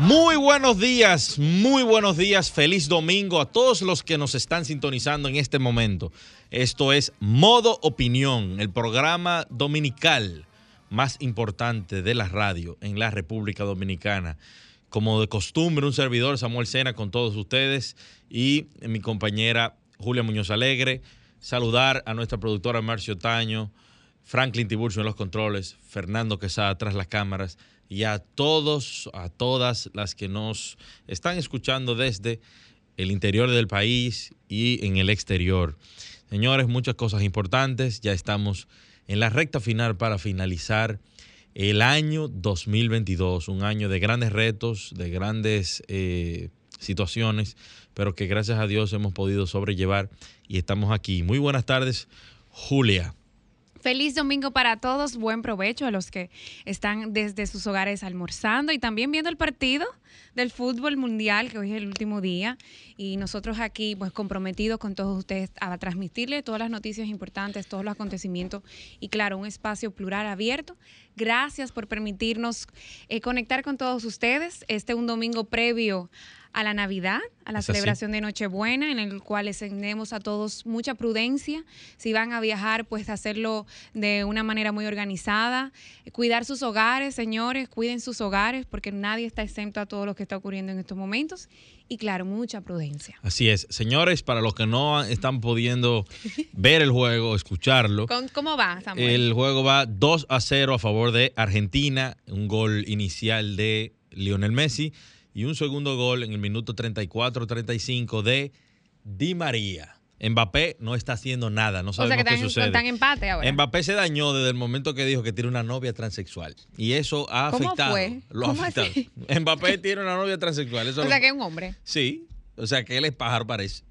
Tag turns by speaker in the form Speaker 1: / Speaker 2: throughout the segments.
Speaker 1: Muy buenos días, muy buenos días, feliz domingo a todos los que nos están sintonizando en este momento. Esto es Modo Opinión, el programa dominical más importante de la radio en la República Dominicana. Como de costumbre, un servidor, Samuel Sena, con todos ustedes y mi compañera Julia Muñoz Alegre. Saludar a nuestra productora Marcio Taño, Franklin Tiburcio en los controles, Fernando Quesada tras las cámaras y a todos, a todas las que nos están escuchando desde el interior del país y en el exterior. Señores, muchas cosas importantes. Ya estamos en la recta final para finalizar el año 2022, un año de grandes retos, de grandes eh, situaciones, pero que gracias a Dios hemos podido sobrellevar y estamos aquí. Muy buenas tardes, Julia.
Speaker 2: Feliz domingo para todos, buen provecho a los que están desde sus hogares almorzando y también viendo el partido del fútbol mundial, que hoy es el último día, y nosotros aquí pues comprometidos con todos ustedes a transmitirles todas las noticias importantes, todos los acontecimientos y claro, un espacio plural abierto. Gracias por permitirnos eh, conectar con todos ustedes este un domingo previo a la Navidad, a la celebración de Nochebuena, en el cual les tenemos a todos mucha prudencia. Si van a viajar, pues hacerlo de una manera muy organizada. Cuidar sus hogares, señores, cuiden sus hogares, porque nadie está exento a todo lo que está ocurriendo en estos momentos. Y claro, mucha prudencia.
Speaker 1: Así es. Señores, para los que no están pudiendo ver el juego, escucharlo.
Speaker 2: ¿Cómo va, Samuel?
Speaker 1: El juego va 2 a 0 a favor de Argentina. Un gol inicial de Lionel Messi y un segundo gol en el minuto 34-35 de Di María. Mbappé no está haciendo nada, no sabemos o sea que qué
Speaker 2: están,
Speaker 1: sucede.
Speaker 2: Están empate ahora.
Speaker 1: Mbappé se dañó desde el momento que dijo que tiene una novia transexual y eso ha afectado.
Speaker 2: Fue?
Speaker 1: Lo ha afectado. Mbappé tiene una novia transexual. Eso
Speaker 2: o sea que es un hombre.
Speaker 1: Sí, o sea que él es pájaro parece.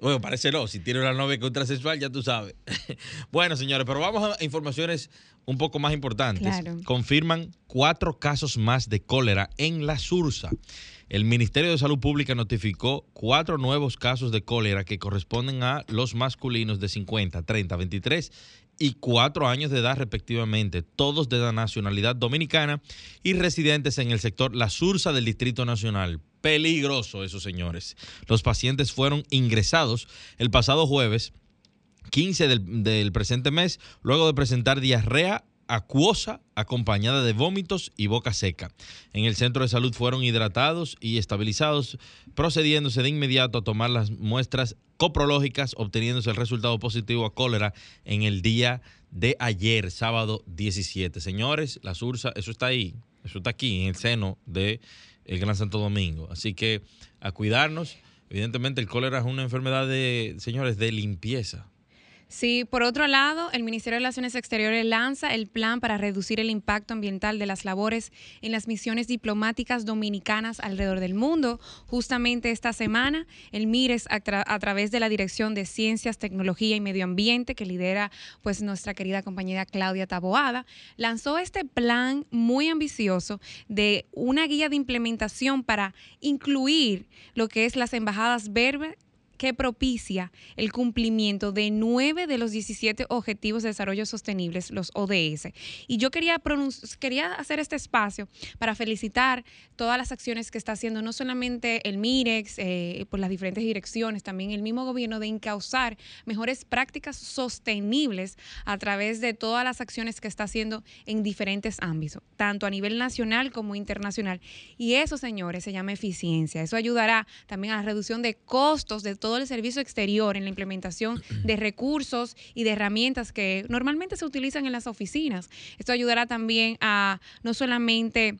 Speaker 1: Bueno, parece no, si tiene una novia que es transexual ya tú sabes. bueno, señores, pero vamos a informaciones un poco más importantes. Confirman cuatro casos más de cólera en la Sursa. El Ministerio de Salud Pública notificó cuatro nuevos casos de cólera que corresponden a los masculinos de 50, 30, 23 y cuatro años de edad respectivamente, todos de la nacionalidad dominicana y residentes en el sector La Sursa del Distrito Nacional. Peligroso eso, señores. Los pacientes fueron ingresados el pasado jueves 15 del, presente mes, luego de presentar diarrea acuosa acompañada de vómitos y boca seca. En el centro de salud fueron hidratados y estabilizados, procediéndose de inmediato a tomar las muestras coprológicas, obteniéndose el resultado positivo a cólera en el día de ayer, sábado 17. Señores, la SURSA, eso está ahí, eso está aquí en el seno del el Gran Santo Domingo. Así que a cuidarnos. Evidentemente el cólera es una enfermedad de, señores, de limpieza.
Speaker 2: Sí, por otro lado, el Ministerio de Relaciones Exteriores lanza el plan para reducir el impacto ambiental de las labores en las misiones diplomáticas dominicanas alrededor del mundo. Justamente esta semana, el MIRES, a, través de la Dirección de Ciencias, Tecnología y Medio Ambiente, que lidera pues nuestra querida compañera Claudia Taboada, lanzó este plan muy ambicioso de una guía de implementación para incluir lo que es las embajadas verdes que propicia el cumplimiento de nueve de los 17 Objetivos de Desarrollo Sostenibles, los ODS. Y yo quería, quería hacer este espacio para felicitar todas las acciones que está haciendo no solamente el MIREX, eh, por las diferentes direcciones, también el mismo gobierno de encauzar mejores prácticas sostenibles a través de todas las acciones que está haciendo en diferentes ámbitos, tanto a nivel nacional como internacional. Y eso, señores, se llama eficiencia. Eso ayudará también a la reducción de costos de todo todo el servicio exterior en la implementación de recursos y de herramientas que normalmente se utilizan en las oficinas. Esto ayudará también a no solamente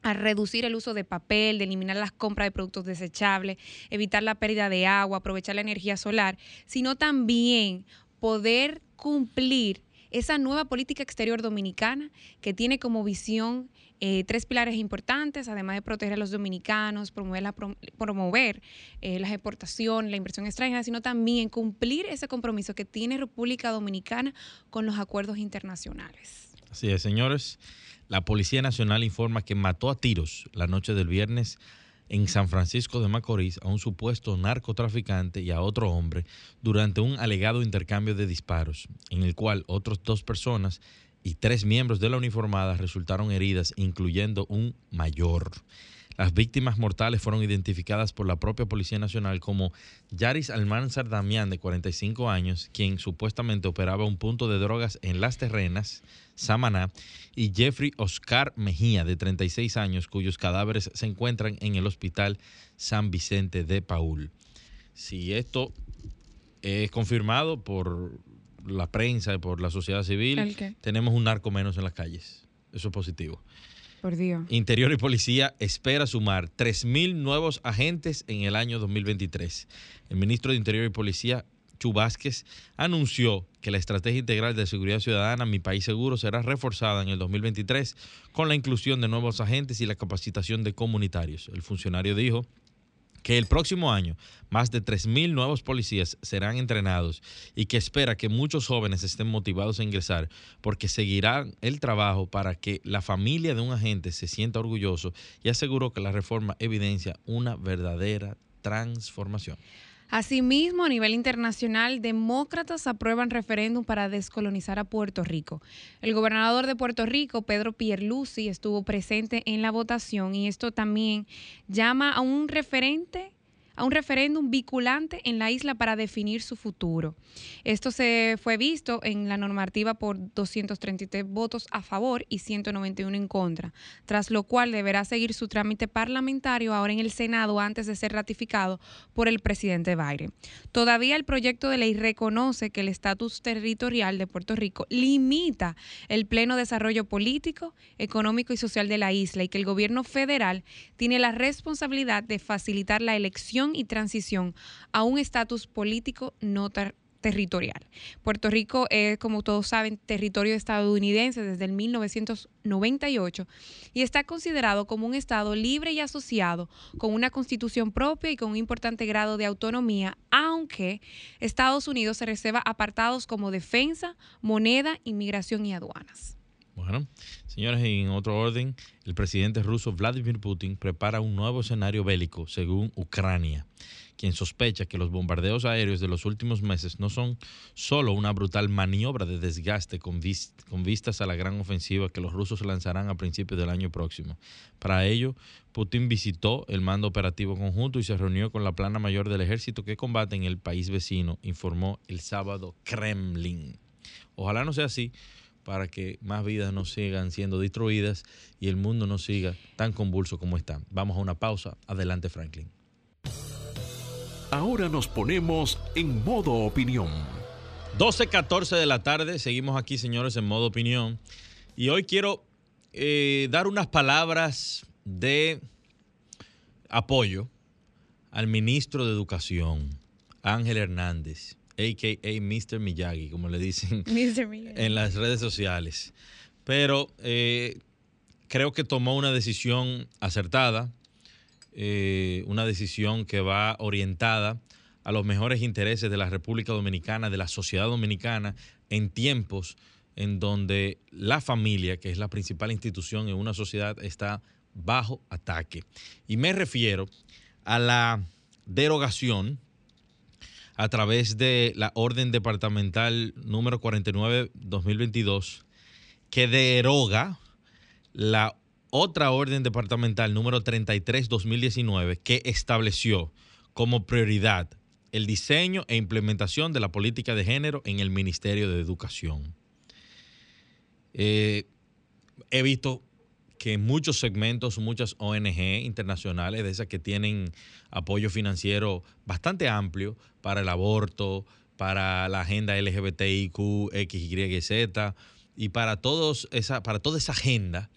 Speaker 2: a reducir el uso de papel, de eliminar las compras de productos desechables, evitar la pérdida de agua, aprovechar la energía solar, sino también poder cumplir esa nueva política exterior dominicana que tiene como visión eh, tres pilares importantes, además de proteger a los dominicanos, promover, la, promover eh, las exportaciones, la inversión extranjera, sino también cumplir ese compromiso que tiene República Dominicana con los acuerdos internacionales.
Speaker 1: Así es, señores. La Policía Nacional informa que mató a tiros la noche del viernes en San Francisco de Macorís a un supuesto narcotraficante y a otro hombre durante un alegado intercambio de disparos, en el cual otras dos personas y tres miembros de la uniformada resultaron heridas, incluyendo un mayor. Las víctimas mortales fueron identificadas por la propia Policía Nacional como Yaris Almanzar Damián, de 45 años, quien supuestamente operaba un punto de drogas en Las Terrenas, Samaná, y Jeffrey Oscar Mejía, de 36 años, cuyos cadáveres se encuentran en el Hospital San Vicente de Paul. Si esto es confirmado por la prensa y por la sociedad civil, tenemos un narco menos en las calles. Eso es positivo.
Speaker 2: Por Dios.
Speaker 1: Interior y Policía espera sumar 3.000 nuevos agentes en el año 2023. El ministro de Interior y Policía, Chu Vázquez, anunció que la Estrategia Integral de Seguridad Ciudadana Mi País Seguro será reforzada en el 2023 con la inclusión de nuevos agentes y la capacitación de comunitarios. El funcionario dijo que el próximo año más de 3.000 nuevos policías serán entrenados y que espera que muchos jóvenes estén motivados a ingresar porque seguirán el trabajo para que la familia de un agente se sienta orgulloso y aseguró que la reforma evidencia una verdadera transformación.
Speaker 2: Asimismo, a nivel internacional, demócratas aprueban referéndum para descolonizar a Puerto Rico. El gobernador de Puerto Rico, Pedro Pierluisi, estuvo presente en la votación y esto también llama a un referente a un referéndum vinculante en la isla para definir su futuro. Esto se fue visto en la normativa por 233 votos a favor y 191 en contra, tras lo cual deberá seguir su trámite parlamentario ahora en el Senado antes de ser ratificado por el presidente Biden. Todavía el proyecto de ley reconoce que el estatus territorial de Puerto Rico limita el pleno desarrollo político, económico y social de la isla y que el gobierno federal tiene la responsabilidad de facilitar la elección y transición a un estatus político no territorial. Puerto Rico es, como todos saben, territorio estadounidense desde el 1998 y está considerado como un estado libre y asociado con una constitución propia y con un importante grado de autonomía, aunque Estados Unidos se reserva apartados como defensa, moneda, inmigración y aduanas.
Speaker 1: Bueno, señores, en otro orden, el presidente ruso Vladimir Putin prepara un nuevo escenario bélico según Ucrania, quien sospecha que los bombardeos aéreos de los últimos meses no son solo una brutal maniobra de desgaste con, vistas a la gran ofensiva que los rusos lanzarán a principios del año próximo. Para ello, Putin visitó el mando operativo conjunto y se reunió con la plana mayor del ejército que combate en el país vecino, informó el sábado Kremlin. Ojalá no sea así para que más vidas no sigan siendo destruidas y el mundo no siga tan convulso como está. Vamos a una pausa. Adelante, Franklin.
Speaker 3: Ahora nos ponemos en modo opinión.
Speaker 1: 12.14 de la tarde, seguimos aquí, señores, en modo opinión. Y hoy quiero eh, dar unas palabras de apoyo al ministro de Educación, Ángel Hernández a.k.a. Mr. Miyagi, como le dicen en las redes sociales. Pero eh, creo que tomó una decisión acertada, eh, una decisión que va orientada a los mejores intereses de la República Dominicana, de la sociedad dominicana, en tiempos en donde la familia, que es la principal institución en una sociedad, está bajo ataque. Y me refiero a la derogación a través de la orden departamental número 49-2022 que deroga la otra orden departamental número 33-2019 que estableció como prioridad el diseño e implementación de la política de género en el Ministerio de Educación. Eh, he visto que muchos segmentos, muchas ONG internacionales, de esas que tienen apoyo financiero bastante amplio para el aborto, para la agenda LGBTIQ, X, Y, Z, y para, todos esa, para toda esa agenda,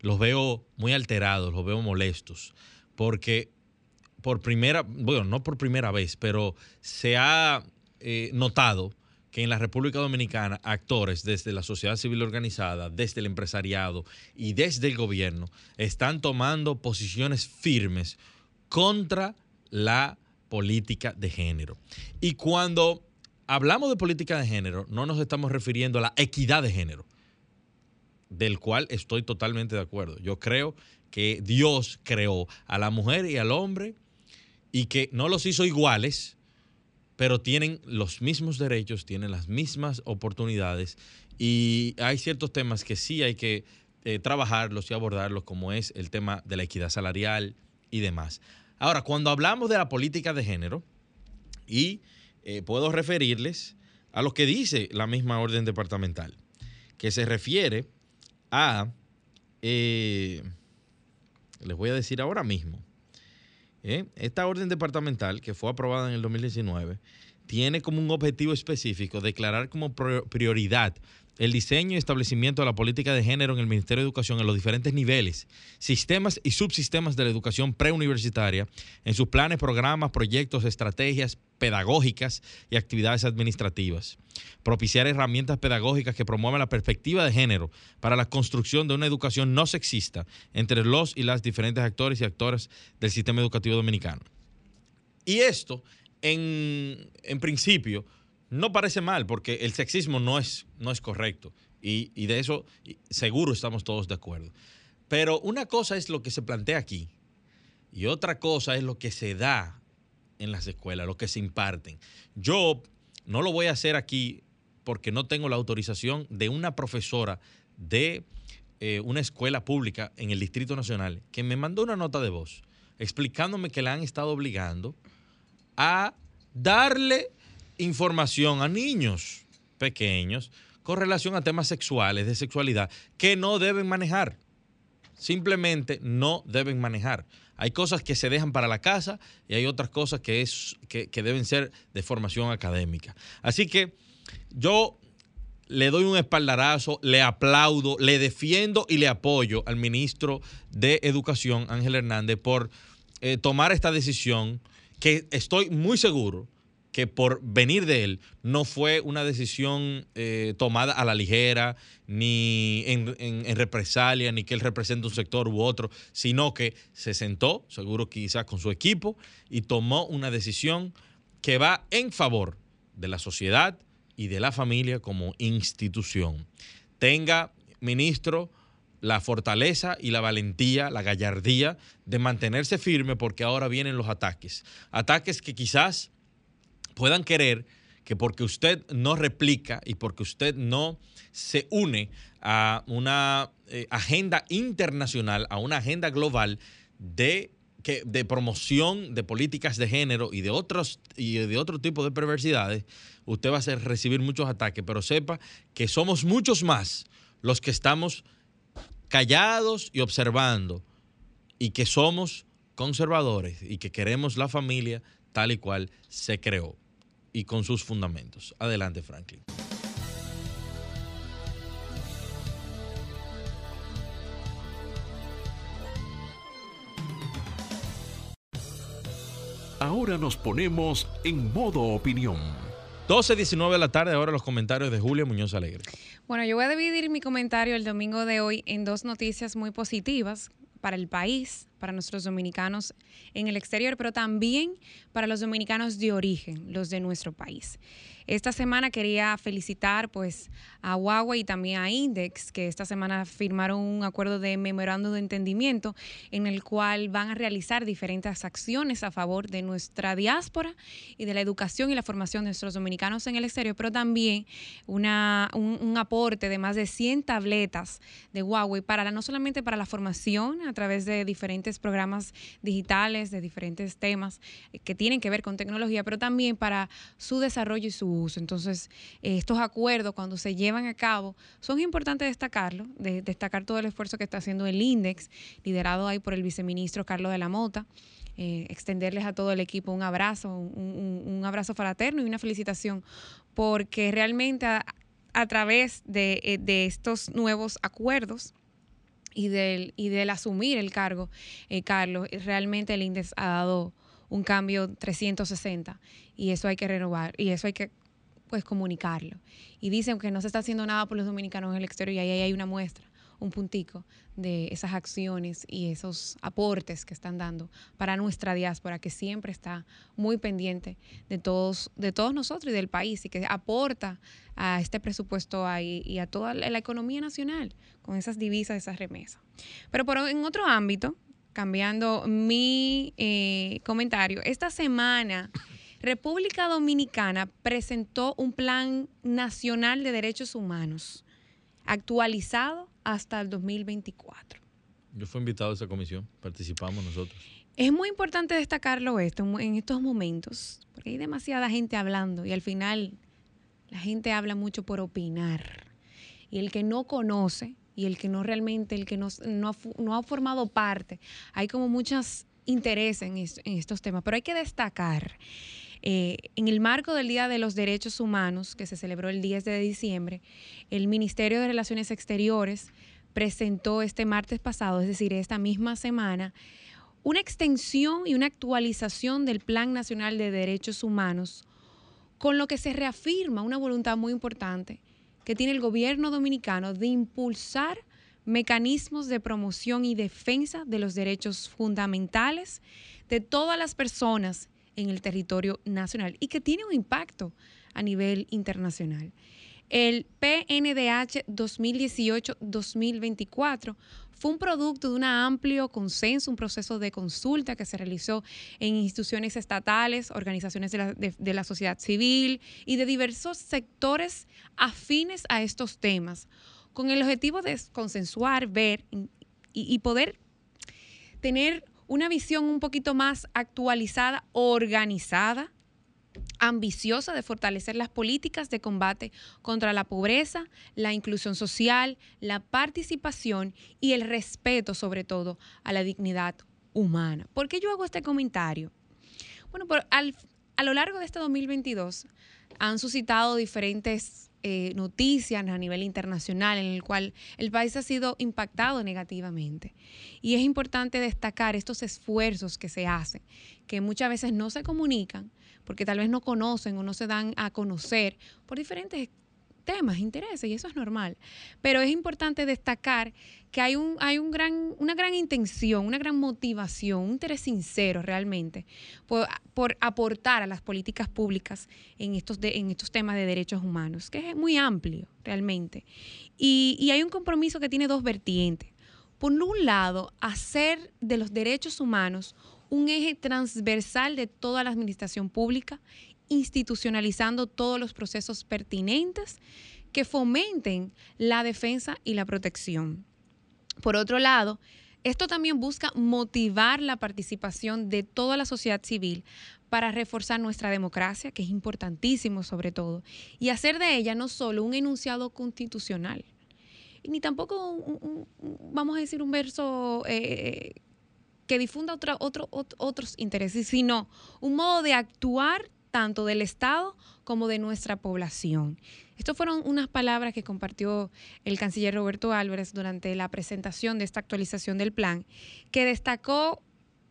Speaker 1: los veo muy alterados, los veo molestos, porque por primera, bueno, no por primera vez, pero se ha eh, notado que en la República Dominicana actores desde la sociedad civil organizada, desde el empresariado y desde el gobierno están tomando posiciones firmes contra la política de género. Y cuando hablamos de política de género, no nos estamos refiriendo a la equidad de género, del cual estoy totalmente de acuerdo. Yo creo que Dios creó a la mujer y al hombre y que no los hizo iguales, pero tienen los mismos derechos, tienen las mismas oportunidades y hay ciertos temas que sí hay que eh, trabajarlos y abordarlos, como es el tema de la equidad salarial y demás. Ahora, cuando hablamos de la política de género, y eh, puedo referirles a lo que dice la misma orden departamental, que se refiere a, eh, les voy a decir ahora mismo, esta orden departamental que fue aprobada en el 2019 tiene como un objetivo específico declarar como prioridad el diseño y establecimiento de la política de género en el Ministerio de Educación en los diferentes niveles, sistemas y subsistemas de la educación preuniversitaria, en sus planes, programas, proyectos, estrategias pedagógicas y actividades administrativas. Propiciar herramientas pedagógicas que promuevan la perspectiva de género para la construcción de una educación no sexista entre los y las diferentes actores y actoras del sistema educativo dominicano. Y esto, en, en principio, no parece mal, porque el sexismo no es, no es correcto. Y, de eso seguro estamos todos de acuerdo. Pero una cosa es lo que se plantea aquí y otra cosa es lo que se da en las escuelas, lo que se imparten. Yo no lo voy a hacer aquí porque no tengo la autorización de una profesora de eh, una escuela pública en el Distrito Nacional que me mandó una nota de voz explicándome que la han estado obligando a darle información a niños pequeños con relación a temas sexuales, de sexualidad, que no deben manejar. Simplemente no deben manejar. Hay cosas que se dejan para la casa y hay otras cosas que, es, que, deben ser de formación académica. Así que yo le doy un espaldarazo, le aplaudo, le defiendo y le apoyo al ministro de Educación, Ángel Hernández, por eh, tomar esta decisión que estoy muy seguro que por venir de él no fue una decisión eh, tomada a la ligera, ni en, represalia, ni que él represente un sector u otro, sino que se sentó, seguro quizás con su equipo, y tomó una decisión que va en favor de la sociedad y de la familia como institución. Tenga, ministro, la fortaleza y la valentía, la gallardía de mantenerse firme porque ahora vienen los ataques. Ataques que quizás puedan querer que porque usted no replica y porque usted no se une a una eh, agenda internacional, a una agenda global de, que, de promoción de políticas de género y de otros y de otro tipo de perversidades, usted va a recibir muchos ataques, pero sepa que somos muchos más los que estamos callados y observando y que somos conservadores y que queremos la familia tal y cual se creó y con sus fundamentos. Adelante, Franklin.
Speaker 3: Ahora nos ponemos en modo opinión.
Speaker 1: 12, 19 de la tarde, ahora los comentarios de Julia Muñoz Alegre.
Speaker 2: Bueno, yo voy a dividir mi comentario el domingo de hoy en dos noticias muy positivas para el país, para nuestros dominicanos en el exterior, pero también para los dominicanos de origen, los de nuestro país. Esta semana quería felicitar pues a Huawei y también a Index, que esta semana firmaron un acuerdo de memorando de entendimiento en el cual van a realizar diferentes acciones a favor de nuestra diáspora y de la educación y la formación de nuestros dominicanos en el exterior, pero también una, un, aporte de más de 100 tabletas de Huawei para no solamente para la formación a través de diferentes programas digitales, de diferentes temas que tienen que ver con tecnología, pero también para su desarrollo y su uso. Entonces, eh, estos acuerdos cuando se llevan a cabo son importantes destacarlo, de, destacar todo el esfuerzo que está haciendo el INDEX, liderado ahí por el viceministro Carlos de la Mota. Eh, extenderles a todo el equipo un abrazo, un, abrazo fraterno y una felicitación, porque realmente a, través eh, de, estos nuevos acuerdos y del, y del asumir el cargo, Carlos, realmente el INDEX ha dado un cambio 360 y eso hay que renovar y eso hay que pues comunicarlo. Y dicen que no se está haciendo nada por los dominicanos en el exterior y ahí hay una muestra, un puntico de esas acciones y esos aportes que están dando para nuestra diáspora que siempre está muy pendiente de todos de todos nosotros y del país y que aporta a este presupuesto ahí y a toda la economía nacional con esas divisas, esas remesas. Pero por, en otro ámbito, cambiando mi eh, comentario, esta semana República Dominicana presentó un plan nacional de derechos humanos actualizado hasta el 2024.
Speaker 1: Yo fui invitado a esa comisión, participamos nosotros.
Speaker 2: Es muy importante destacarlo esto en estos momentos, porque hay demasiada gente hablando y al final la gente habla mucho por opinar. Y el que no conoce y el que no realmente, el que no, no, ha, formado parte, hay como muchos intereses en, estos temas, pero hay que destacar, eh, en el marco del Día de los Derechos Humanos, que se celebró el 10 de diciembre, el Ministerio de Relaciones Exteriores presentó este martes pasado, es decir, esta misma semana, una extensión y una actualización del Plan Nacional de Derechos Humanos, con lo que se reafirma una voluntad muy importante que tiene el gobierno dominicano de impulsar mecanismos de promoción y defensa de los derechos fundamentales de todas las personas en el territorio nacional y que tiene un impacto a nivel internacional. El PNDH 2018-2024 fue un producto de un amplio consenso, un proceso de consulta que se realizó en instituciones estatales, organizaciones de la, de, sociedad civil y de diversos sectores afines a estos temas, con el objetivo de consensuar, ver y poder tener una visión un poquito más actualizada, organizada ambiciosa de fortalecer las políticas de combate contra la pobreza, la inclusión social, la participación y el respeto sobre todo a la dignidad humana. ¿Por qué yo hago este comentario? Bueno, a lo largo de este 2022 han suscitado diferentes eh, noticias a nivel internacional en el cual el país ha sido impactado negativamente. Y es importante destacar estos esfuerzos que se hacen, que muchas veces no se comunican, porque tal vez no conocen o no se dan a conocer por diferentes temas, intereses, y eso es normal. Pero es importante destacar que hay, un, hay un gran, una gran intención, una gran motivación, un interés sincero realmente por, aportar a las políticas públicas en estos, en estos temas de derechos humanos, que es muy amplio realmente. Y, y hay un compromiso que tiene dos vertientes. Por un lado, hacer de los derechos humanos un eje transversal de toda la administración pública, institucionalizando todos los procesos pertinentes que fomenten la defensa y la protección. Por otro lado, esto también busca motivar la participación de toda la sociedad civil para reforzar nuestra democracia, que es importantísimo sobre todo, y hacer de ella no solo un enunciado constitucional, ni tampoco, vamos a decir, un verso eh, que difunda otros intereses, sino un modo de actuar tanto del Estado como de nuestra población. Estas fueron unas palabras que compartió el canciller Roberto Álvarez durante la presentación de esta actualización del plan, que destacó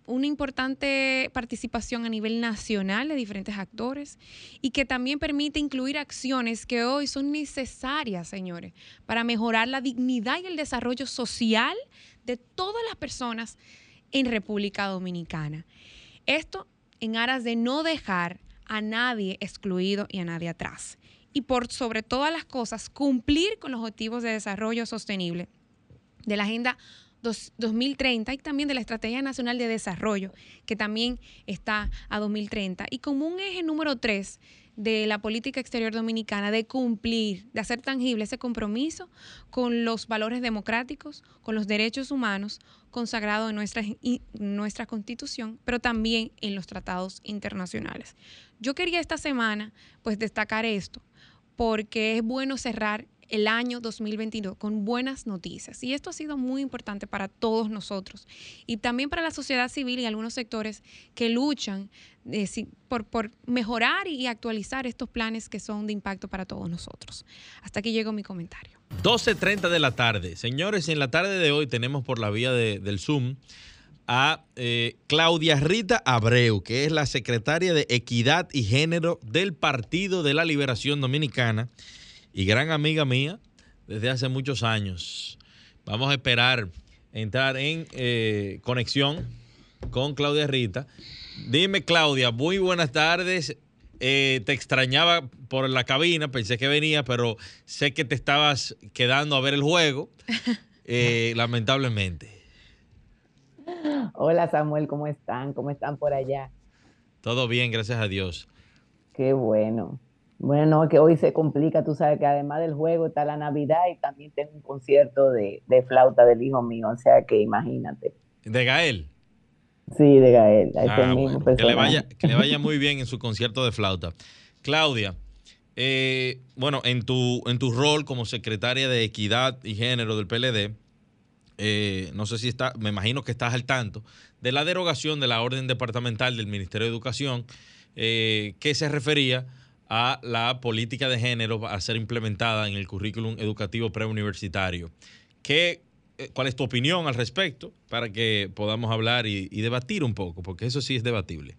Speaker 2: una importante participación a nivel nacional de diferentes actores y que también permite incluir acciones que hoy son necesarias, señores, para mejorar la dignidad y el desarrollo social de todas las personas en República Dominicana. Esto en aras de no dejar a nadie excluido y a nadie atrás. Y por sobre todas las cosas, cumplir con los objetivos de desarrollo sostenible de la Agenda 2030 y también de la Estrategia Nacional de Desarrollo, que también está a 2030. Y como un eje número tres de la política exterior dominicana de cumplir, de hacer tangible ese compromiso con los valores democráticos, con los derechos humanos consagrados en nuestra, nuestra constitución, pero también en los tratados internacionales. Yo quería esta semana pues destacar esto, porque es bueno cerrar el año 2022 con buenas noticias. Y esto ha sido muy importante para todos nosotros y también para la sociedad civil y algunos sectores que luchan eh, por, mejorar y actualizar estos planes que son de impacto para todos nosotros. Hasta aquí llegó mi comentario.
Speaker 1: 12.30 de la tarde. Señores, en la tarde de hoy tenemos por la vía del Zoom a eh, Claudia Rita Abreu, que es la secretaria de Equidad y Género del Partido de la Liberación Dominicana y gran amiga mía desde hace muchos años. Vamos a esperar entrar en eh, conexión con Claudia Rita. Dime, Claudia, muy buenas tardes. Eh, te extrañaba por la cabina, pensé que venía, pero sé que te estabas quedando a ver el juego, eh, lamentablemente.
Speaker 4: Hola Samuel, ¿cómo están? ¿Cómo están por allá?
Speaker 1: Todo bien, gracias a Dios.
Speaker 4: Qué bueno. Bueno, que hoy se complica, tú sabes que además del juego está la Navidad y también tengo un concierto de, flauta del hijo mío, o sea que imagínate.
Speaker 1: ¿De Gael?
Speaker 4: Sí, de Gael.
Speaker 1: Ah, que, le vaya, que le vaya muy bien en su concierto de flauta. Claudia, eh, bueno, en tu, en tu rol como secretaria de Equidad y Género del PLD, eh, no sé si está, me imagino que estás al tanto, de la derogación de la orden departamental del Ministerio de Educación eh, que se refería a la política de género a ser implementada en el currículum educativo preuniversitario. ¿Qué, eh, ¿Cuál es tu opinión al respecto para que podamos hablar y, debatir un poco? Porque eso sí es debatible.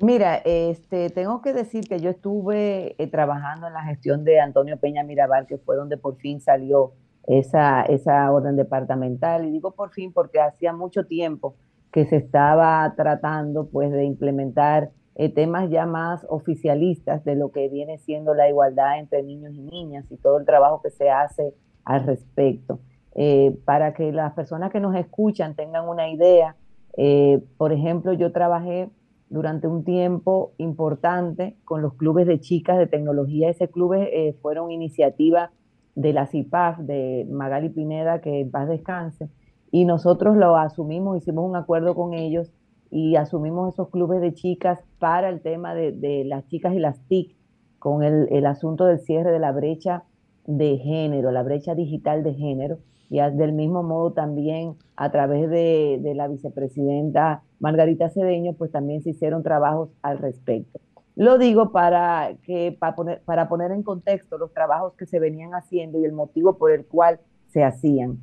Speaker 4: Mira, este, tengo que decir que yo estuve eh, trabajando en la gestión de Antonio Peña Mirabal, que fue donde por fin salió esa, esa orden departamental. Y digo por fin porque hacía mucho tiempo que se estaba tratando pues de implementar eh, temas ya más oficialistas de lo que viene siendo la igualdad entre niños y niñas y todo el trabajo que se hace al respecto. Eh, para que las personas que nos escuchan tengan una idea, eh, por ejemplo, yo trabajé durante un tiempo importante con los clubes de chicas de tecnología. Ese club fueron iniciativa de la CIPAF, de Magali Pineda, que en paz descanse, y nosotros lo asumimos, hicimos un acuerdo con ellos y asumimos esos clubes de chicas para el tema de, las chicas y las TIC, con el, asunto del cierre de la brecha de género, la brecha digital de género, y del mismo modo también a través de, la vicepresidenta Margarita Cedeño, pues también se hicieron trabajos al respecto. Lo digo para, que, para, poner, para poner en contexto los trabajos que se venían haciendo y el motivo por el cual se hacían.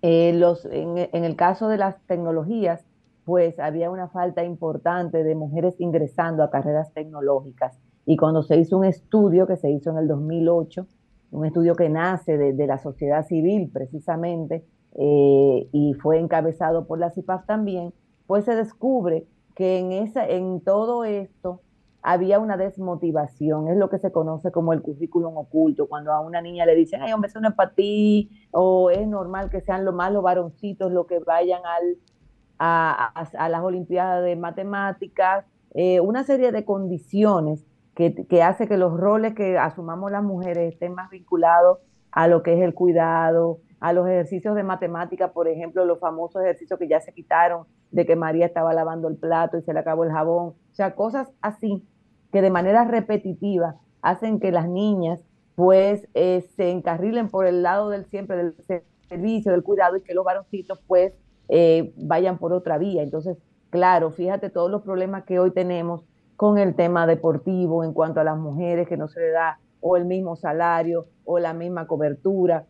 Speaker 4: Eh, los, en, en, el caso de las tecnologías, pues había una falta importante de mujeres ingresando a carreras tecnológicas. Y cuando se hizo un estudio que se hizo en el 2008, un estudio que nace de, la sociedad civil precisamente, eh, y fue encabezado por la CIPAF también, pues se descubre que en, esa, en todo esto había una desmotivación, es lo que se conoce como el currículum oculto, cuando a una niña le dicen, ay, hombre, eso no es para ti, o es normal que sean los malos varoncitos los que vayan al a, las Olimpiadas de Matemáticas, eh, una serie de condiciones que, hace que los roles que asumamos las mujeres estén más vinculados a lo que es el cuidado, a los ejercicios de matemática, por ejemplo, los famosos ejercicios que ya se quitaron de que María estaba lavando el plato y se le acabó el jabón, o sea, cosas así que de manera repetitiva hacen que las niñas pues eh, se encarrilen por el lado del siempre del servicio, del cuidado y que los varoncitos pues eh, vayan por otra vía. Entonces, claro, fíjate todos los problemas que hoy tenemos con el tema deportivo en cuanto a las mujeres que no se le da o el mismo salario o la misma cobertura.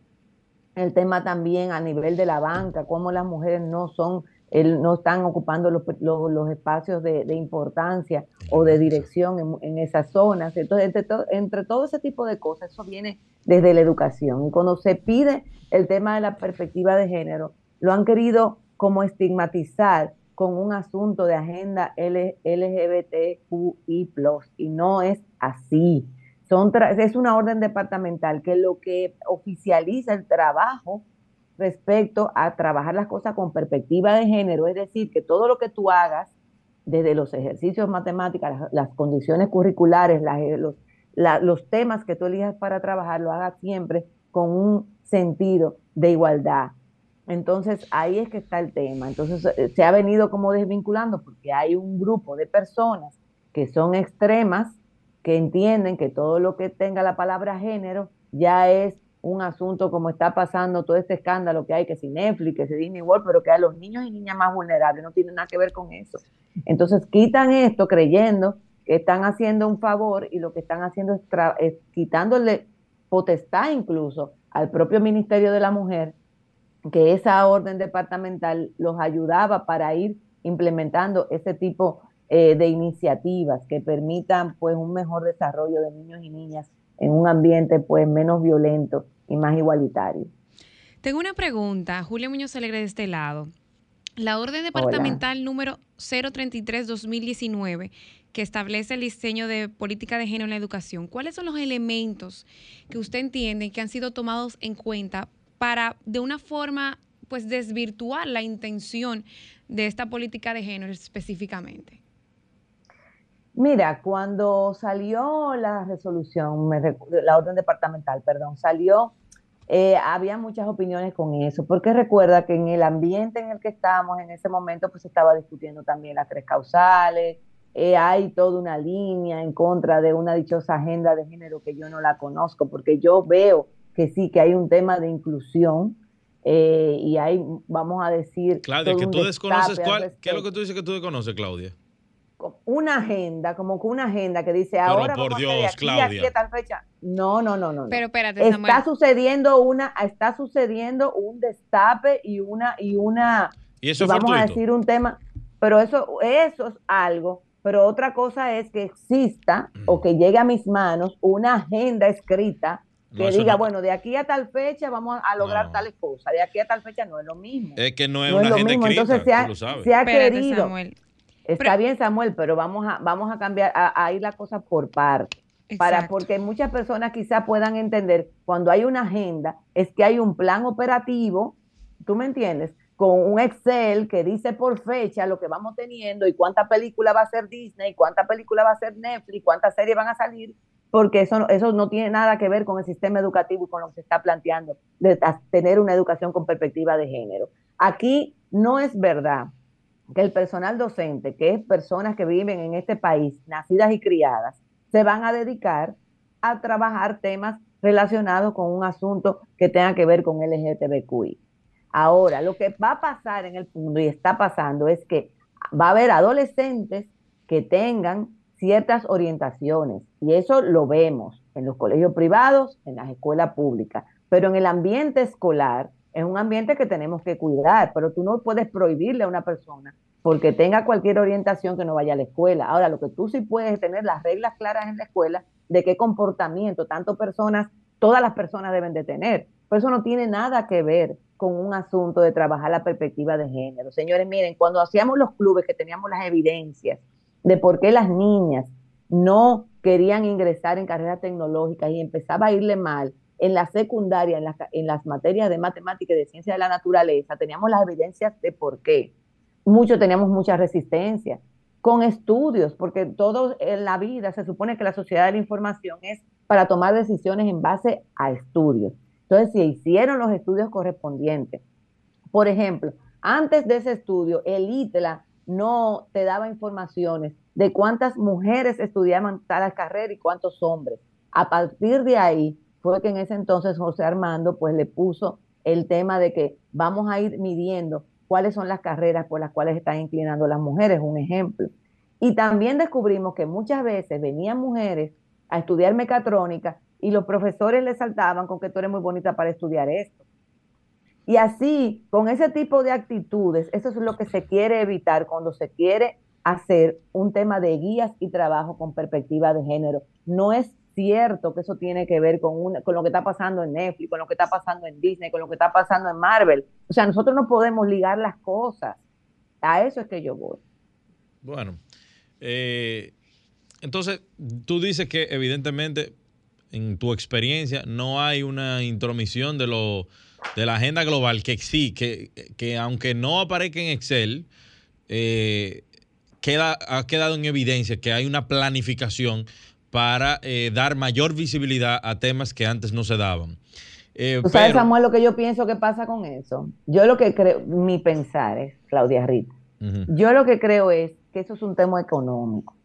Speaker 4: El tema también a nivel de la banca, cómo las mujeres no son, no están ocupando los, los, espacios de, importancia o de dirección en, esas zonas. Entonces, entre, entre todo ese tipo de cosas, eso viene desde la educación. Y cuando se pide el tema de la perspectiva de género, lo han querido como estigmatizar con un asunto de agenda LGBTQI, y no es así. Es una orden departamental que lo que oficializa el trabajo respecto a trabajar las cosas con perspectiva de género, es decir, que todo lo que tú hagas, desde los ejercicios matemáticos, las, condiciones curriculares, los, los temas que tú elijas para trabajar, lo hagas siempre con un sentido de igualdad, entonces ahí es que está el tema. Entonces eh, se ha venido como desvinculando porque hay un grupo de personas que son extremas, que entienden que todo lo que tenga la palabra género ya es un asunto como está pasando todo este escándalo que hay, que si Netflix, que si Disney World, pero que a los niños y niñas más vulnerables no tiene nada que ver con eso. Entonces quitan esto creyendo que están haciendo un favor y lo que están haciendo es, es quitándole potestad incluso al propio Ministerio de la Mujer que esa orden departamental los ayudaba para ir implementando ese tipo eh, de iniciativas que permitan pues un mejor desarrollo de niños y niñas en un ambiente pues menos violento y más igualitario.
Speaker 2: Tengo una pregunta, Julio Muñoz Alegre de este lado. La orden departamental número 033-2019 que establece el diseño de política de género en la educación, ¿cuáles son los elementos que usted entiende que han sido tomados en cuenta para de una forma pues desvirtuar la intención de esta política de género específicamente?
Speaker 4: Mira, cuando salió la resolución, la orden departamental, perdón, salió, eh, había muchas opiniones con eso, porque recuerda que en el ambiente en el que estábamos en ese momento, pues se estaba discutiendo también las tres causales, eh, hay toda una línea en contra de una dichosa agenda de género que yo no la conozco, porque yo veo que sí, que hay un tema de inclusión, eh, y hay, vamos a decir...
Speaker 1: Claudia, que tú desconoces cuál, ¿qué es lo que tú dices que tú desconoces, Claudia?
Speaker 4: una agenda, como que una agenda que dice ahora
Speaker 1: por Dios, Claudia.
Speaker 4: tal fecha. No, no, no, no.
Speaker 2: Pero espérate,
Speaker 4: está sucediendo una, está sucediendo un destape y una y una
Speaker 1: y eso
Speaker 4: vamos a decir un tema, pero eso eso es algo, pero otra cosa es que exista o que llegue a mis manos una agenda escrita que diga, bueno, de aquí a tal fecha vamos a lograr tales cosas, de aquí a tal fecha no es lo mismo.
Speaker 1: Es que no es una agenda escrita,
Speaker 4: Entonces se ha, se ha querido Está bien, Samuel, pero vamos a, vamos a cambiar, a, ir la cosa por parte. Para, porque muchas personas quizás puedan entender cuando hay una agenda, es que hay un plan operativo, ¿tú me entiendes? Con un Excel que dice por fecha lo que vamos teniendo y cuánta película va a ser Disney, cuánta película va a ser Netflix, cuántas series van a salir, porque eso, eso no tiene nada que ver con el sistema educativo y con lo que se está planteando de tener una educación con perspectiva de género. Aquí no es verdad que el personal docente, que es personas que viven en este país, nacidas y criadas, se van a dedicar a trabajar temas relacionados con un asunto que tenga que ver con LGTBQI. Ahora, lo que va a pasar en el mundo y está pasando es que va a haber adolescentes que tengan ciertas orientaciones y eso lo vemos en los colegios privados, en las escuelas públicas, pero en el ambiente escolar es un ambiente que tenemos que cuidar, pero tú no puedes prohibirle a una persona porque tenga cualquier orientación que no vaya a la escuela. Ahora, lo que tú sí puedes tener las reglas claras en la escuela de qué comportamiento tanto personas, todas las personas deben de tener. Pero eso no tiene nada que ver con un asunto de trabajar la perspectiva de género. Señores, miren, cuando hacíamos los clubes que teníamos las evidencias de por qué las niñas no querían ingresar en carreras tecnológicas y empezaba a irle mal, en la secundaria, en, en las materias de matemática y de ciencia de la naturaleza, teníamos las evidencias de por qué. Muchos teníamos mucha resistencia con estudios, porque todo en la vida se supone que la sociedad de la información es para tomar decisiones en base a estudios. Entonces, si hicieron los estudios correspondientes, por ejemplo, antes de ese estudio, el ITLA no te daba informaciones de cuántas mujeres estudiaban tal carrera y cuántos hombres. A partir de ahí, fue que en ese entonces José Armando pues le puso el tema de que vamos a ir midiendo cuáles son las carreras por las cuales están inclinando las mujeres, un ejemplo. Y también descubrimos que muchas veces venían mujeres a estudiar mecatrónica y los profesores les saltaban con que tú eres muy bonita para estudiar esto. Y así, con ese tipo de actitudes, eso es lo que se quiere evitar cuando se quiere hacer un tema de guías y trabajo con perspectiva de género. No es cierto que eso tiene que ver con, con lo que está pasando en Netflix, con lo que está pasando en Disney, con lo que está pasando en Marvel. O sea, nosotros no podemos ligar las cosas. A eso es que yo voy.
Speaker 1: Bueno, eh, entonces tú dices que evidentemente en tu experiencia no hay una intromisión de lo de la agenda global que sí, que, que aunque no aparezca en Excel, eh, queda, ha quedado en evidencia que hay una planificación para eh, dar mayor visibilidad a temas que antes no se daban.
Speaker 4: Eh, ¿Tú sabes, Samuel, lo que yo pienso que pasa con eso? Yo lo que creo, mi pensar es, Claudia Rita, yo lo que creo es que eso es un tema económico.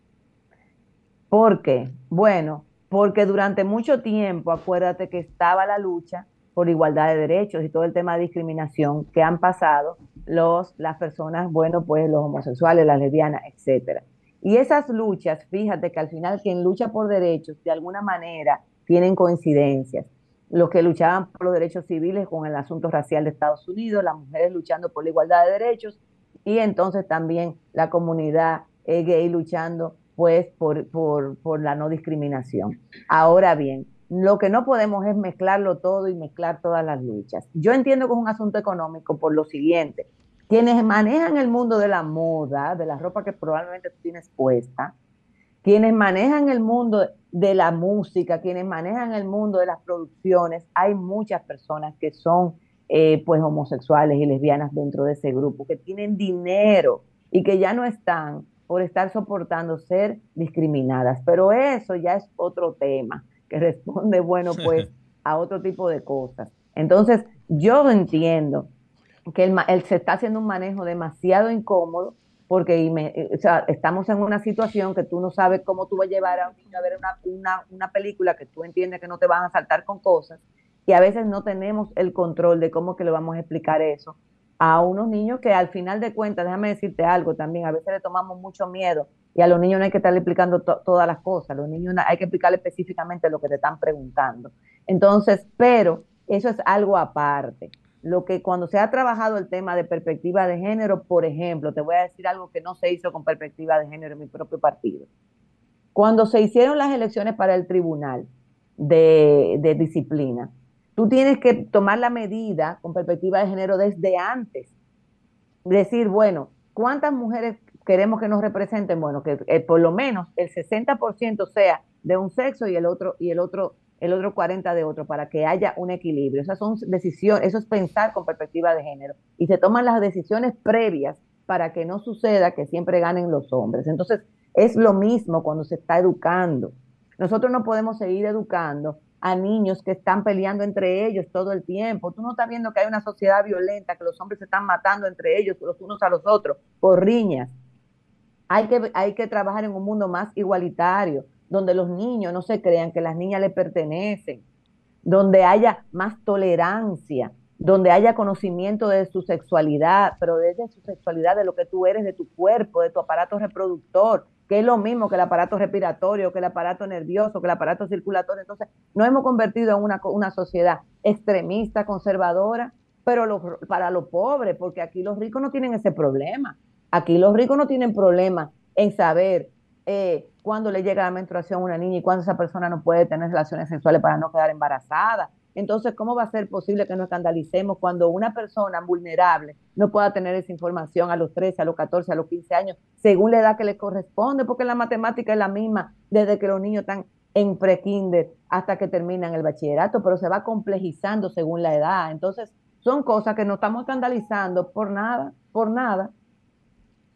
Speaker 4: ¿Por qué? Bueno, porque durante mucho tiempo, acuérdate que estaba la lucha por igualdad de derechos y todo el tema de discriminación que han pasado los, las personas, bueno, pues los homosexuales, las lesbianas, etcétera. Y esas luchas, fíjate que al final quien lucha por derechos, de alguna manera, tienen coincidencias. Los que luchaban por los derechos civiles con el asunto racial de Estados Unidos, las mujeres luchando por la igualdad de derechos, y entonces también la comunidad gay luchando pues por, por, por la no discriminación. Ahora bien, lo que no podemos es mezclarlo todo y mezclar todas las luchas. Yo entiendo que es un asunto económico por lo siguiente quienes manejan el mundo de la moda, de la ropa que probablemente tú tienes puesta, quienes manejan el mundo de la música, quienes manejan el mundo de las producciones, hay muchas personas que son eh, pues homosexuales y lesbianas dentro de ese grupo, que tienen dinero y que ya no están por estar soportando ser discriminadas. Pero eso ya es otro tema que responde, bueno, pues a otro tipo de cosas. Entonces, yo entiendo que él, se está haciendo un manejo demasiado incómodo porque eh, estamos en una situación que tú no sabes cómo tú vas a llevar a un niño a ver una, una, película que tú entiendes que no te van a saltar con cosas y a veces no tenemos el control de cómo que le vamos a explicar eso a unos niños que al final de cuentas, déjame decirte algo también, a veces le tomamos mucho miedo y a los niños no hay que estarle explicando todas las cosas, a los niños hay que explicarle específicamente lo que te están preguntando. Entonces, pero eso es algo aparte. Lo que cuando se ha trabajado el tema de perspectiva de género, por ejemplo, te voy a decir algo que no se hizo con perspectiva de género en mi propio partido. Cuando se hicieron las elecciones para el tribunal de, de disciplina, tú tienes que tomar la medida con perspectiva de género desde antes. Decir, bueno, ¿cuántas mujeres queremos que nos representen? Bueno, que eh, por lo menos el 60% sea de un sexo y el otro y el otro el otro 40 de otro para que haya un equilibrio. Esas son decisiones, eso es pensar con perspectiva de género y se toman las decisiones previas para que no suceda que siempre ganen los hombres. Entonces, es lo mismo cuando se está educando. Nosotros no podemos seguir educando a niños que están peleando entre ellos todo el tiempo. Tú no estás viendo que hay una sociedad violenta, que los hombres se están matando entre ellos, los unos a los otros, por riñas. Hay que, hay que trabajar en un mundo más igualitario, donde los niños no se crean que las niñas le pertenecen, donde haya más tolerancia, donde haya conocimiento de su sexualidad, pero desde su sexualidad, de lo que tú eres, de tu cuerpo, de tu aparato reproductor, que es lo mismo que el aparato respiratorio, que el aparato nervioso, que el aparato circulatorio. Entonces, nos hemos convertido en una, una sociedad extremista, conservadora, pero para los pobres, porque aquí los ricos no tienen ese problema. Aquí los ricos no tienen problema en saber eh, cuándo le llega la menstruación a una niña y cuándo esa persona no puede tener relaciones sexuales para no quedar embarazada. Entonces, ¿cómo va a ser posible que nos escandalicemos cuando una persona vulnerable no pueda tener esa información a los 13, a los 14, a los 15 años, según la edad que le corresponde? Porque la matemática es la misma desde que los niños están en prekinder hasta que terminan el bachillerato, pero se va complejizando según la edad. Entonces, son cosas que nos estamos escandalizando por nada, por nada.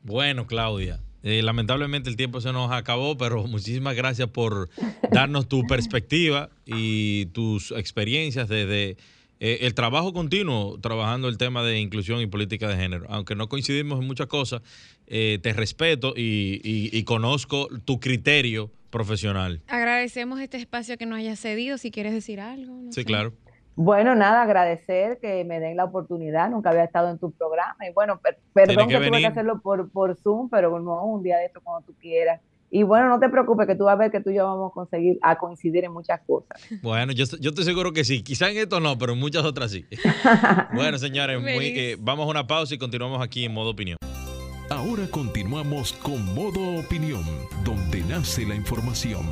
Speaker 1: Bueno, Claudia, eh, lamentablemente el tiempo se nos acabó, pero muchísimas gracias por darnos tu perspectiva y tus experiencias desde eh, el trabajo continuo, trabajando el tema de inclusión y política de género. Aunque no coincidimos en muchas cosas, eh, te respeto y, conozco tu criterio profesional.
Speaker 2: Agradecemos este espacio que nos hayas cedido. Si quieres decir algo.
Speaker 1: sí, claro.
Speaker 4: Bueno, nada, agradecer que me den la oportunidad. Nunca había estado en tu programa. Y bueno, perdón que, tuve que hacerlo por, por Zoom, pero no, un día de esto cuando tú quieras. Y bueno, no te preocupes, que tú vas a ver que tú y yo vamos a conseguir a coincidir en muchas cosas.
Speaker 1: Bueno, yo, yo estoy seguro que sí. Quizá en esto no, pero en muchas otras sí. bueno, señores, eh, vamos a una pausa y continuamos aquí en modo opinión.
Speaker 3: Ahora continuamos con modo opinión, donde nace la información.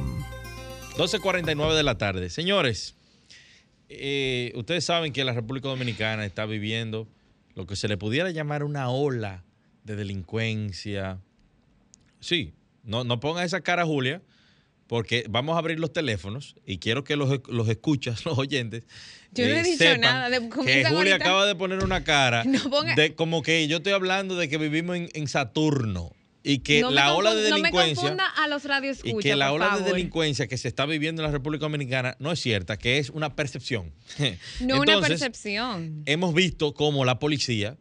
Speaker 1: 12.49 de la tarde. Señores, eh, ustedes saben que la República Dominicana está viviendo lo que se le pudiera llamar una ola de delincuencia. Sí, no, no ponga esa cara, Julia, porque vamos a abrir los teléfonos y quiero que los, los escuchas, los oyentes.
Speaker 2: Yo no he eh, dicho nada.
Speaker 1: que Julia acaba de poner una cara de como que yo estoy hablando de que vivimos en, en Saturno y que la ola de delincuencia
Speaker 2: no me a los
Speaker 1: y que la ola de delincuencia que se está viviendo en la República Dominicana no es cierta, que es una percepción.
Speaker 2: No una percepción.
Speaker 1: Hemos visto cómo la policía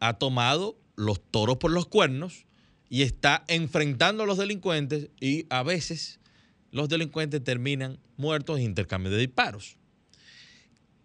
Speaker 1: ha tomado los toros por los cuernos y está enfrentando a los delincuentes y a veces los delincuentes terminan muertos en intercambio de disparos.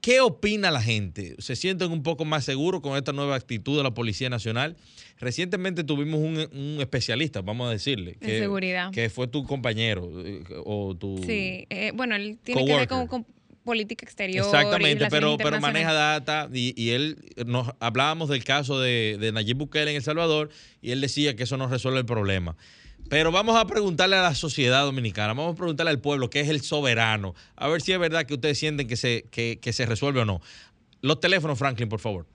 Speaker 1: ¿Qué opina la gente? ¿Se sienten un poco más seguros con esta nueva actitud de la Policía Nacional? Recientemente tuvimos un, especialista, vamos a decirle,
Speaker 2: que, seguridad.
Speaker 1: que fue tu compañero eh, o tu...
Speaker 2: Sí, eh, bueno, él tiene que ver con, política exterior.
Speaker 1: Exactamente, pero, pero maneja data y, él, nos hablábamos del caso de, de Nayib Bukele en El Salvador y él decía que eso no resuelve el problema. Pero vamos a preguntarle a la sociedad dominicana, vamos a preguntarle al pueblo, que es el soberano, a ver si es verdad que ustedes sienten que se, que, se resuelve o no. Los teléfonos, Franklin, por favor.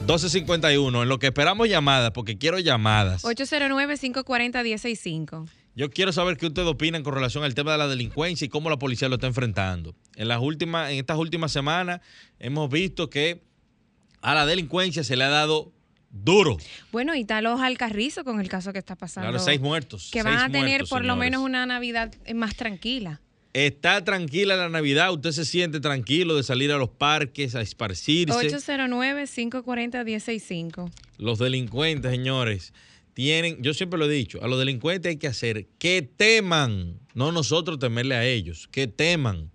Speaker 1: 1251, en lo que esperamos llamadas, porque quiero llamadas.
Speaker 2: 809-540-165.
Speaker 1: Yo quiero saber qué ustedes opinan con relación al tema de la delincuencia y cómo la policía lo está enfrentando. En, las últimas, en estas últimas semanas hemos visto que a la delincuencia se le ha dado duro.
Speaker 2: Bueno, y tal al carrizo con el caso que está pasando.
Speaker 1: Claro, seis muertos.
Speaker 2: Que van a tener por lo menos una Navidad más tranquila.
Speaker 1: Está tranquila la Navidad, usted se siente tranquilo de salir a los parques a esparcirse.
Speaker 2: 809-540-165.
Speaker 1: Los delincuentes, señores, tienen, yo siempre lo he dicho, a los delincuentes hay que hacer que teman, no nosotros temerle a ellos, que teman.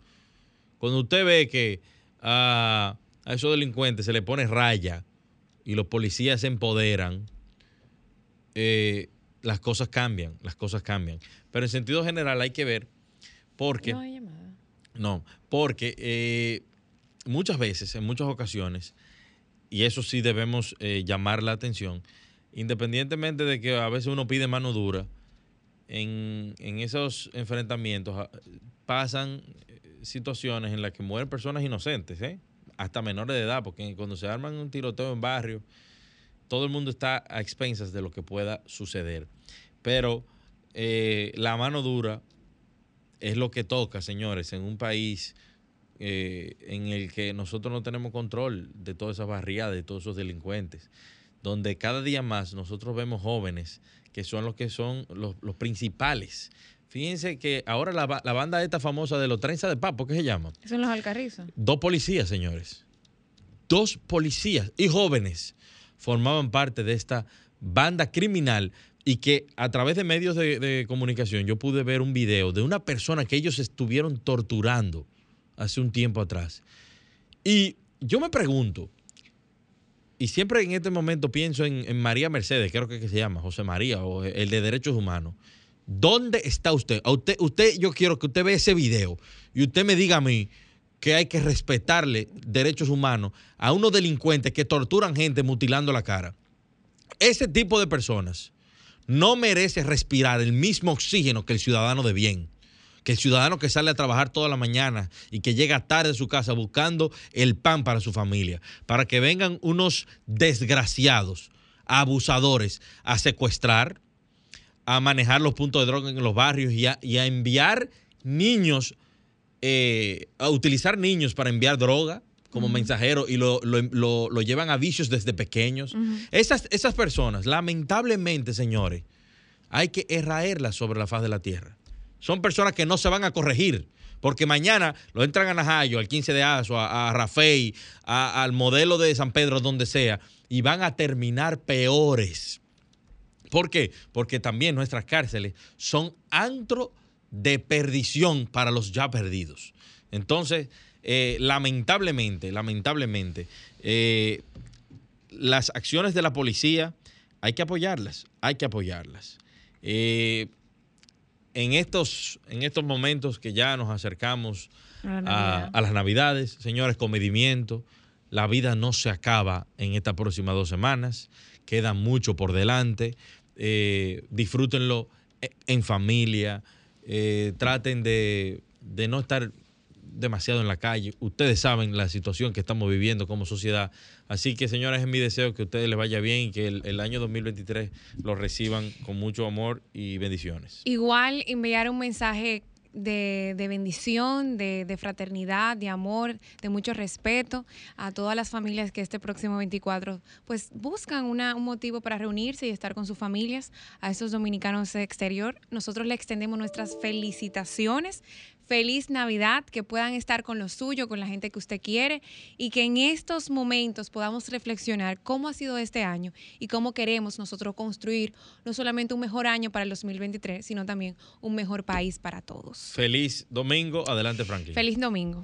Speaker 1: Cuando usted ve que a, a esos delincuentes se le pone raya y los policías se empoderan, eh, las cosas cambian, las cosas cambian. Pero en sentido general hay que ver porque... No hay llamada. No, porque eh, muchas veces, en muchas ocasiones, y eso sí debemos eh, llamar la atención, independientemente de que a veces uno pide mano dura, en, en esos enfrentamientos ah, pasan situaciones en las que mueren personas inocentes, ¿eh? Hasta menores de edad, porque cuando se arman un tiroteo en barrio, todo el mundo está a expensas de lo que pueda suceder. Pero eh, la mano dura es lo que toca, señores, en un país eh, en el que nosotros no tenemos control de todas esas barriadas, de todos esos delincuentes, donde cada día más nosotros vemos jóvenes que son los que son los, los principales Fíjense que ahora la, banda esta famosa de los trenzas de papo, ¿qué se llama?
Speaker 2: Son los alcarrizos.
Speaker 1: Dos policías, señores. Dos policías y jóvenes formaban parte de esta banda criminal y que a través de medios de, comunicación yo pude ver un video de una persona que ellos estuvieron torturando hace un tiempo atrás. Y yo me pregunto, y siempre en este momento pienso en, en María Mercedes, creo que, que se llama, José María, o el de Derechos Humanos. ¿Dónde está usted? usted, usted, yo quiero que usted vea ese video y usted me diga a mí que hay que respetarle derechos humanos a unos delincuentes que torturan gente mutilando la cara. Ese tipo de personas no merece respirar el mismo oxígeno que el ciudadano de bien, que el ciudadano que sale a trabajar toda la mañana y que llega tarde a su casa buscando el pan para su familia, para que vengan unos desgraciados, abusadores, a secuestrar, a manejar los puntos de droga en los barrios y a, enviar niños, eh, a utilizar niños para enviar droga como mensajeros y lo, llevan a vicios desde pequeños. esas, esas personas, lamentablemente, señores, hay que erraerlas sobre la faz de la tierra. Son personas que no se van a corregir. Porque mañana lo entran a Najayo, al 15 de Azo, a, a Rafael, al modelo de San Pedro, donde sea, y van a terminar peores. ¿Por qué? Porque también nuestras cárceles son antro de perdición para los ya perdidos. Entonces, eh, lamentablemente, lamentablemente, eh, las acciones de la policía hay que apoyarlas, hay que apoyarlas. Eh, en, estos, en estos momentos que ya nos acercamos a, a, las navidades, señores, comedimiento, la vida no se acaba en estas próximas dos semanas, queda mucho por delante eh, disfrútenlo e, en familia, eh, traten de, no estar demasiado en la calle. Ustedes saben la situación que estamos viviendo como sociedad. Así que, señores, es mi deseo que a ustedes les vaya bien y que el, el, año 2023 lo reciban con mucho amor y bendiciones.
Speaker 2: Igual enviar un mensaje de, bendición, de, fraternidad, de amor, de mucho respeto a todas las familias que este próximo 24 pues buscan un motivo para reunirse y estar con sus familias, a esos dominicanos de exterior. Nosotros le extendemos nuestras felicitaciones, feliz Navidad, que puedan estar con lo suyo, con la gente que usted quiere y que en estos momentos podamos reflexionar cómo ha sido este año y cómo queremos nosotros construir no solamente un mejor año para el 2023, sino también un mejor país para todos.
Speaker 1: Feliz domingo. Adelante, Franklin.
Speaker 2: Feliz domingo.